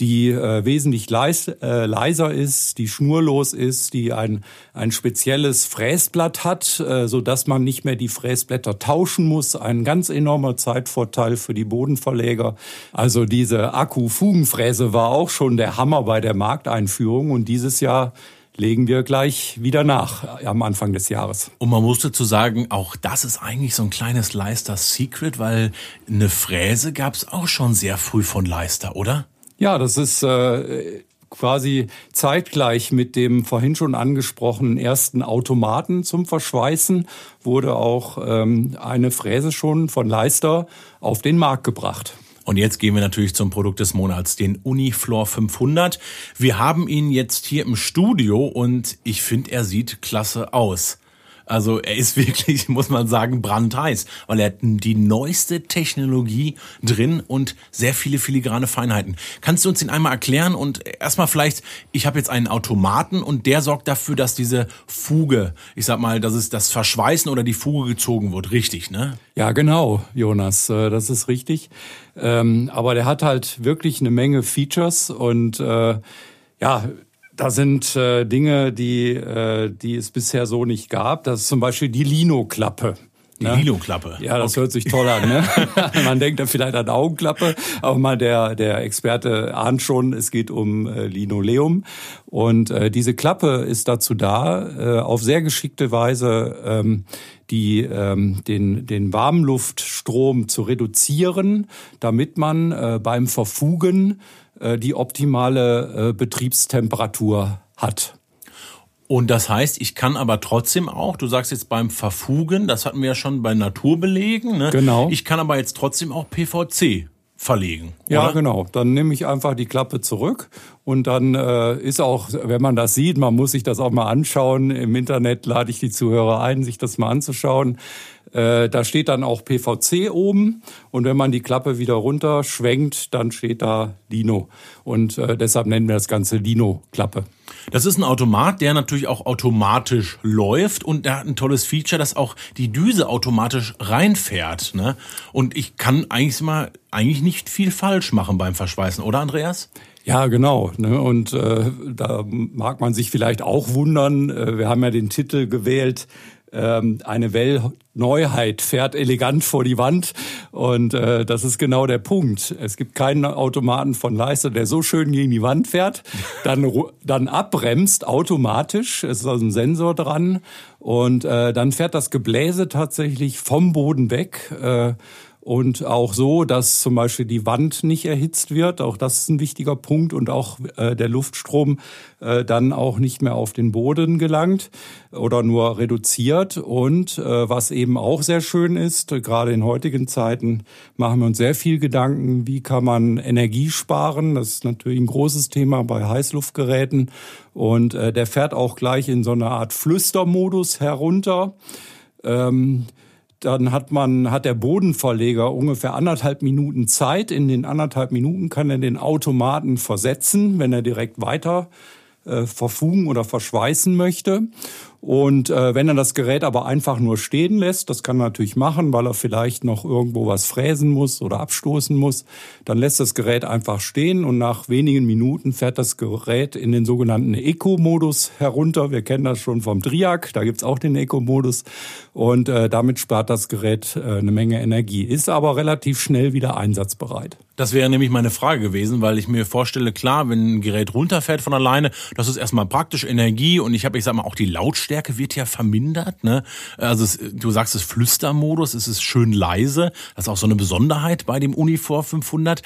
die äh, wesentlich leis, äh, leiser ist, die schnurlos ist, die ein, ein spezielles Fräsblatt hat, äh, so dass man nicht mehr die Fräsblätter tauschen muss. Ein ganz enormer Zeitvorteil für die Bodenverleger. Also diese Akku-Fugenfräse war auch schon der Hammer bei der Markteinführung und dieses Jahr legen wir gleich wieder nach am Anfang des Jahres. Und man musste zu sagen, auch das ist eigentlich so ein kleines Leister Secret, weil eine Fräse gab es auch schon sehr früh von Leister, oder? Ja, das ist äh, quasi zeitgleich mit dem vorhin schon angesprochenen ersten Automaten zum Verschweißen wurde auch ähm, eine Fräse schon von Leister auf den Markt gebracht. Und jetzt gehen wir natürlich zum Produkt des Monats, den Uniflor 500. Wir haben ihn jetzt hier im Studio und ich finde, er sieht klasse aus. Also er ist wirklich, muss man sagen, brandheiß, weil er hat die neueste Technologie drin und sehr viele filigrane Feinheiten. Kannst du uns den einmal erklären und erstmal vielleicht, ich habe jetzt einen Automaten und der sorgt dafür, dass diese Fuge, ich sag mal, dass es das Verschweißen oder die Fuge gezogen wird, richtig, ne? Ja, genau, Jonas, äh, das ist richtig. Ähm, aber der hat halt wirklich eine Menge Features und äh, ja, da sind äh, Dinge, die, äh, die es bisher so nicht gab. Das ist zum Beispiel die Lino-Klappe. Die ne? Lino-Klappe. Ja, das okay. hört sich toll an. Ne? Man denkt da vielleicht an Augenklappe, aber mal der, der Experte ahnt schon, es geht um äh, Linoleum. Und äh, diese Klappe ist dazu da, äh, auf sehr geschickte Weise ähm, die, ähm, den, den Warmluftstrom zu reduzieren, damit man äh, beim Verfugen die optimale äh, Betriebstemperatur hat. Und das heißt, ich kann aber trotzdem auch, du sagst jetzt beim Verfugen, das hatten wir ja schon bei Naturbelegen, ne? Genau. Ich kann aber jetzt trotzdem auch PVC verlegen. Ja, oder? genau. Dann nehme ich einfach die Klappe zurück und dann äh, ist auch, wenn man das sieht, man muss sich das auch mal anschauen. Im Internet lade ich die Zuhörer ein, sich das mal anzuschauen. Äh, da steht dann auch PVC oben und wenn man die Klappe wieder runterschwenkt, dann steht da Lino. Und äh, deshalb nennen wir das Ganze Lino-Klappe. Das ist ein Automat, der natürlich auch automatisch läuft und der hat ein tolles Feature, dass auch die Düse automatisch reinfährt. Ne? Und ich kann eigentlich mal eigentlich nicht viel falsch machen beim Verschweißen, oder Andreas? Ja, genau. Ne? Und äh, da mag man sich vielleicht auch wundern. Äh, wir haben ja den Titel gewählt, ähm, eine Well-Neuheit fährt elegant vor die Wand. Und äh, das ist genau der Punkt. Es gibt keinen Automaten von Leister, der so schön gegen die Wand fährt, dann, dann abbremst automatisch. Es ist also ein Sensor dran. Und äh, dann fährt das Gebläse tatsächlich vom Boden weg. Äh, und auch so, dass zum Beispiel die Wand nicht erhitzt wird. Auch das ist ein wichtiger Punkt und auch äh, der Luftstrom äh, dann auch nicht mehr auf den Boden gelangt oder nur reduziert. Und äh, was eben auch sehr schön ist, gerade in heutigen Zeiten machen wir uns sehr viel Gedanken, wie kann man Energie sparen. Das ist natürlich ein großes Thema bei Heißluftgeräten. Und der fährt auch gleich in so einer Art Flüstermodus herunter. Ähm, dann hat man, hat der Bodenverleger ungefähr anderthalb Minuten Zeit. In den anderthalb Minuten kann er den Automaten versetzen, wenn er direkt weiter äh, verfugen oder verschweißen möchte. Und äh, wenn er das Gerät aber einfach nur stehen lässt, das kann er natürlich machen, weil er vielleicht noch irgendwo was fräsen muss oder abstoßen muss, dann lässt das Gerät einfach stehen und nach wenigen Minuten fährt das Gerät in den sogenannten Eco-Modus herunter. Wir kennen das schon vom Triac, da gibt's auch den Eco-Modus und äh, damit spart das Gerät äh, eine Menge Energie, ist aber relativ schnell wieder einsatzbereit. Das wäre nämlich meine Frage gewesen, weil ich mir vorstelle, klar, wenn ein Gerät runterfährt von alleine, das ist erstmal praktisch Energie und ich habe, ich sag mal, auch die Lautstärke wird ja vermindert. Ne? Also es, du sagst es Flüstermodus, es ist schön leise. Das ist auch so eine Besonderheit bei dem Unifor 500.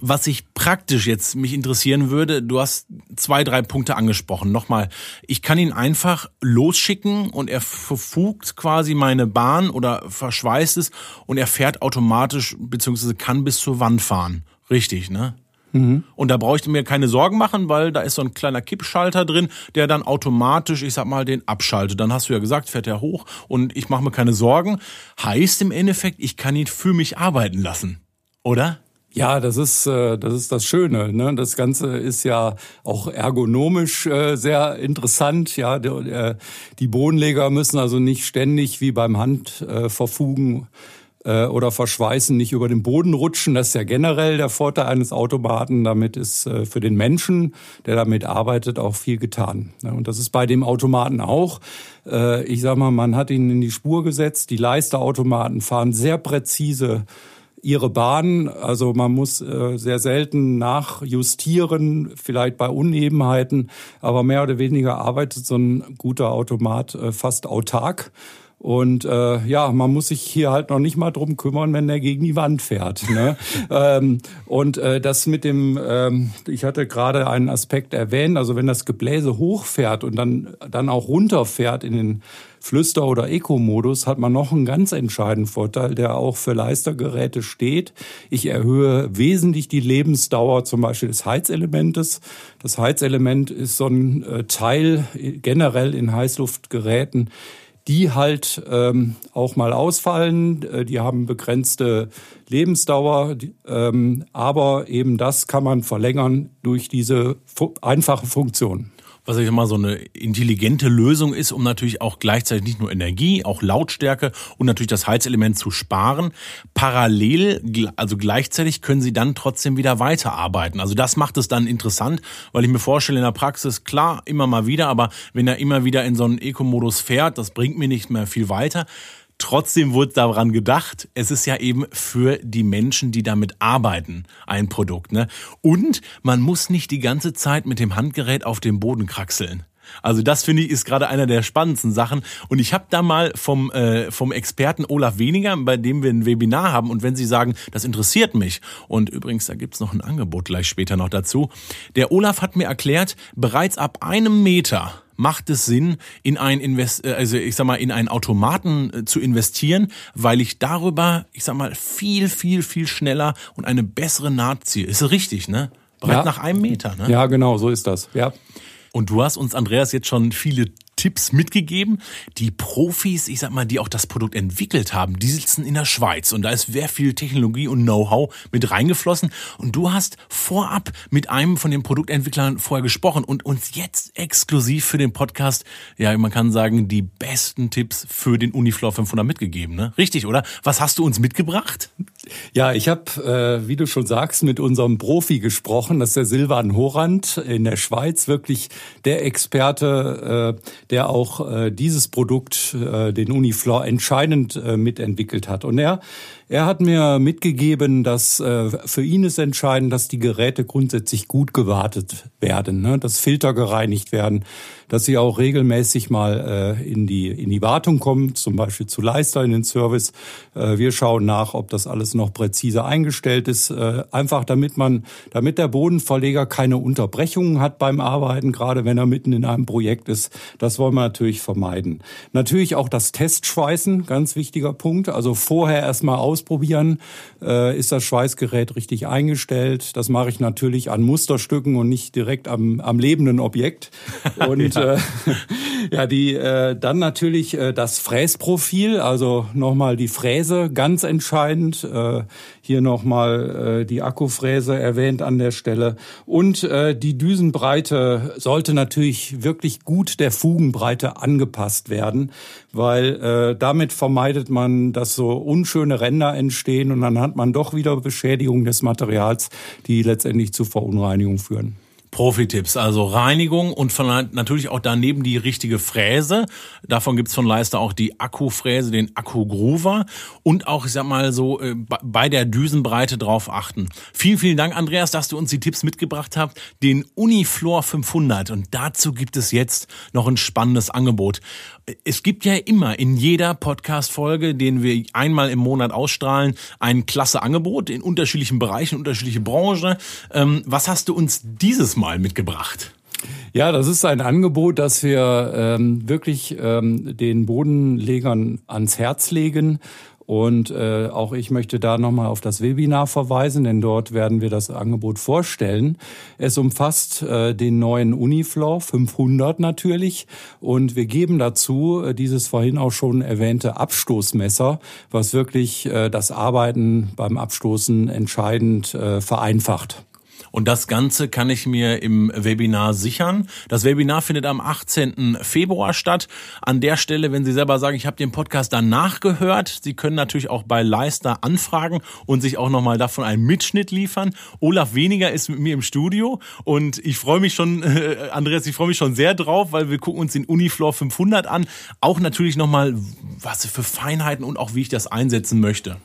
Was ich praktisch jetzt mich interessieren würde, du hast zwei, drei Punkte angesprochen. Nochmal, ich kann ihn einfach losschicken und er verfugt quasi meine Bahn oder verschweißt es und er fährt automatisch beziehungsweise kann bis zur Wand fahren. Richtig, ne? Mhm. Und da brauche ich mir keine Sorgen machen, weil da ist so ein kleiner Kippschalter drin, der dann automatisch, ich sag mal, den abschaltet. Dann hast du ja gesagt, fährt er hoch und ich mache mir keine Sorgen. Heißt im Endeffekt, ich kann ihn für mich arbeiten lassen, oder? Ja, das ist äh, das ist das Schöne. Ne? Das Ganze ist ja auch ergonomisch äh, sehr interessant. Ja, der, die Bodenleger müssen also nicht ständig wie beim Handverfugen äh, oder Verschweißen nicht über den Boden rutschen. Das ist ja generell der Vorteil eines Automaten. Damit ist äh, für den Menschen, der damit arbeitet, auch viel getan. Ja, und das ist bei dem Automaten auch. Äh, ich sag mal, man hat ihn in die Spur gesetzt. Die Leisterautomaten fahren sehr präzise ihre Bahn. Also man muss äh, sehr selten nachjustieren, vielleicht bei Unebenheiten, aber mehr oder weniger arbeitet so ein guter Automat äh, fast autark. Und äh, ja, man muss sich hier halt noch nicht mal drum kümmern, wenn der gegen die Wand fährt. Ne? ähm, und äh, das mit dem, ähm, ich hatte gerade einen Aspekt erwähnt, also wenn das Gebläse hochfährt und dann, dann auch runterfährt in den Flüster- oder Eco-Modus, hat man noch einen ganz entscheidenden Vorteil, der auch für Leistergeräte steht. Ich erhöhe wesentlich die Lebensdauer zum Beispiel des Heizelementes. Das Heizelement ist so ein äh, Teil generell in Heißluftgeräten, die halt ähm, auch mal ausfallen. Äh, die haben begrenzte Lebensdauer, ähm, aber eben das kann man verlängern durch diese fu einfache Funktion was ich mal so eine intelligente Lösung ist, um natürlich auch gleichzeitig nicht nur Energie, auch Lautstärke und natürlich das Heizelement zu sparen. Parallel, also gleichzeitig können Sie dann trotzdem wieder weiterarbeiten. Also das macht es dann interessant, weil ich mir vorstelle, in der Praxis, klar, immer mal wieder, aber wenn er immer wieder in so einen Eco-Modus fährt, das bringt mir nicht mehr viel weiter. Trotzdem wurde daran gedacht, es ist ja eben für die Menschen, die damit arbeiten, ein Produkt. Ne? Und man muss nicht die ganze Zeit mit dem Handgerät auf dem Boden kraxeln. Also das finde ich ist gerade einer der spannendsten Sachen. Und ich habe da mal vom, äh, vom Experten Olaf Weniger, bei dem wir ein Webinar haben. Und wenn Sie sagen, das interessiert mich, und übrigens, da gibt's noch ein Angebot gleich später noch dazu. Der Olaf hat mir erklärt, bereits ab einem Meter macht es Sinn, in ein Invest äh, also ich sag mal, in einen Automaten äh, zu investieren, weil ich darüber, ich sag mal, viel, viel, viel schneller und eine bessere Naht ziehe. Ist richtig, ne? Bereits ja. nach einem Meter, ne? Ja, genau, so ist das. Ja. Und du hast uns, Andreas, jetzt schon viele Tipps mitgegeben. Die Profis, ich sag mal, die auch das Produkt entwickelt haben, die sitzen in der Schweiz und da ist sehr viel Technologie und Know-how mit reingeflossen. Und du hast vorab mit einem von den Produktentwicklern vorher gesprochen und uns jetzt exklusiv für den Podcast, ja, man kann sagen, die besten Tipps für den Unifloor 500 mitgegeben. Ne? Richtig, oder? Was hast du uns mitgebracht? Ja, ich habe, äh, wie du schon sagst, mit unserem Profi gesprochen. Das ist der Silvan Horand in der Schweiz, wirklich der Experte, äh, der auch äh, dieses Produkt, äh, den Unifloor, entscheidend äh, mitentwickelt hat. Und er er hat mir mitgegeben, dass äh, für ihn ist entscheidend, dass die Geräte grundsätzlich gut gewartet werden, ne? dass Filter gereinigt werden, dass sie auch regelmäßig mal äh, in die in die Wartung kommen, zum Beispiel zu Leister in den Service. Äh, wir schauen nach, ob das alles noch präzise eingestellt ist, äh, einfach damit man, damit der Bodenverleger keine Unterbrechungen hat beim Arbeiten, gerade wenn er mitten in einem Projekt ist. Das wollen wir natürlich vermeiden. Natürlich auch das Testschweißen, ganz wichtiger Punkt. Also vorher erstmal aus ausprobieren. Äh, ist das Schweißgerät richtig eingestellt? Das mache ich natürlich an Musterstücken und nicht direkt am, am lebenden Objekt. Und ja, äh, ja die äh, dann natürlich äh, das Fräsprofil, also nochmal die Fräse, ganz entscheidend. Äh, hier nochmal äh, die Akkufräse erwähnt an der Stelle. Und äh, die Düsenbreite sollte natürlich wirklich gut der Fugenbreite angepasst werden, weil äh, damit vermeidet man, dass so unschöne Ränder entstehen und dann hat man doch wieder Beschädigung des Materials, die letztendlich zu Verunreinigungen führen. Profi-Tipps, also Reinigung und von, natürlich auch daneben die richtige Fräse. Davon gibt's von Leister auch die Akkufräse, den Akku-Groover und auch, ich sag mal so, äh, bei der Düsenbreite drauf achten. Vielen, vielen Dank, Andreas, dass du uns die Tipps mitgebracht hast. Den Uniflor 500 und dazu gibt es jetzt noch ein spannendes Angebot es gibt ja immer in jeder Podcast-Folge, den wir einmal im Monat ausstrahlen, ein klasse Angebot in unterschiedlichen Bereichen, unterschiedliche Branchen. Ähm, was hast du uns dieses Mal mitgebracht? Ja, das ist ein Angebot, das wir ähm, wirklich ähm, den Bodenlegern ans Herz legen. Und äh, auch ich möchte da nochmal auf das Webinar verweisen, denn dort werden wir das Angebot vorstellen. Es umfasst äh, den neuen Unifloor 500 natürlich und wir geben dazu äh, dieses vorhin auch schon erwähnte Abstoßmesser, was wirklich äh, das Arbeiten beim Abstoßen entscheidend äh, vereinfacht. Und das Ganze kann ich mir im Webinar sichern. Das Webinar findet am 18. Februar statt. An der Stelle, wenn Sie selber sagen, ich habe den Podcast danach gehört, Sie können natürlich auch bei Leister anfragen und sich auch nochmal davon einen Mitschnitt liefern. Olaf Weniger ist mit mir im Studio und ich freue mich schon, äh, Andreas, ich freue mich schon sehr drauf, weil wir gucken uns den Unifloor 500 an. Auch natürlich nochmal, was für Feinheiten und auch wie ich das einsetzen möchte.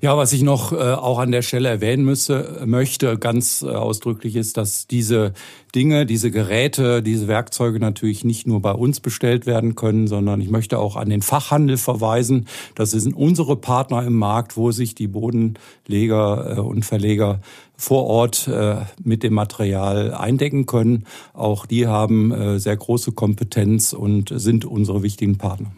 Ja, was ich noch äh, auch an der Stelle erwähnen müsse, möchte, ganz äh, ausdrücklich ist, dass diese Dinge, diese Geräte, diese Werkzeuge natürlich nicht nur bei uns bestellt werden können, sondern ich möchte auch an den Fachhandel verweisen. Das sind unsere Partner im Markt, wo sich die Bodenleger äh, und Verleger vor Ort äh, mit dem Material eindecken können. Auch die haben äh, sehr große Kompetenz und sind unsere wichtigen Partner.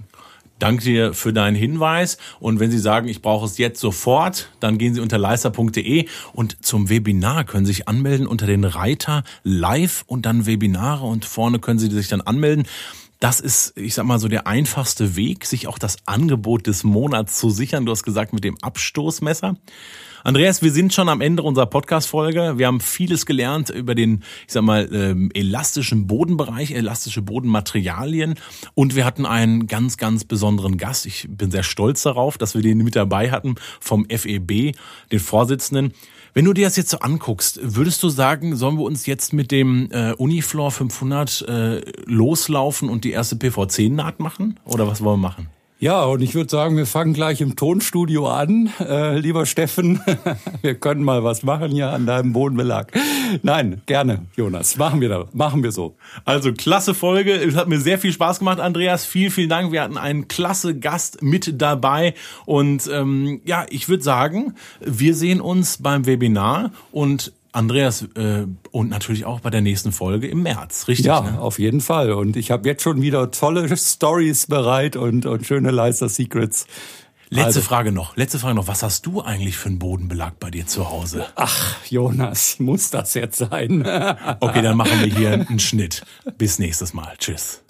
Danke dir für deinen Hinweis. Und wenn Sie sagen, ich brauche es jetzt sofort, dann gehen Sie unter leister.de und zum Webinar können Sie sich anmelden unter den Reiter Live und dann Webinare und vorne können Sie sich dann anmelden. Das ist, ich sag mal, so der einfachste Weg, sich auch das Angebot des Monats zu sichern. Du hast gesagt, mit dem Abstoßmesser. Andreas, wir sind schon am Ende unserer Podcast-Folge. Wir haben vieles gelernt über den, ich sag mal, ähm, elastischen Bodenbereich, elastische Bodenmaterialien. Und wir hatten einen ganz, ganz besonderen Gast. Ich bin sehr stolz darauf, dass wir den mit dabei hatten vom FEB, den Vorsitzenden. Wenn du dir das jetzt so anguckst, würdest du sagen, sollen wir uns jetzt mit dem äh, Unifloor 500 äh, loslaufen und die erste PV10-Naht machen? Oder was wollen wir machen? Ja, und ich würde sagen, wir fangen gleich im Tonstudio an. Äh, lieber Steffen, wir können mal was machen hier an deinem Bodenbelag. Nein, gerne, Jonas. Machen wir da, machen wir so. Also klasse Folge. Es hat mir sehr viel Spaß gemacht, Andreas. Vielen, vielen Dank. Wir hatten einen klasse Gast mit dabei. Und ähm, ja, ich würde sagen, wir sehen uns beim Webinar und Andreas, äh, und natürlich auch bei der nächsten Folge im März, richtig? Ja, ne? auf jeden Fall. Und ich habe jetzt schon wieder tolle Stories bereit und, und schöne Leister Secrets. Letzte also, Frage noch, letzte Frage noch. Was hast du eigentlich für einen Bodenbelag bei dir zu Hause? Ach, Jonas, muss das jetzt sein? okay, dann machen wir hier einen Schnitt. Bis nächstes Mal. Tschüss.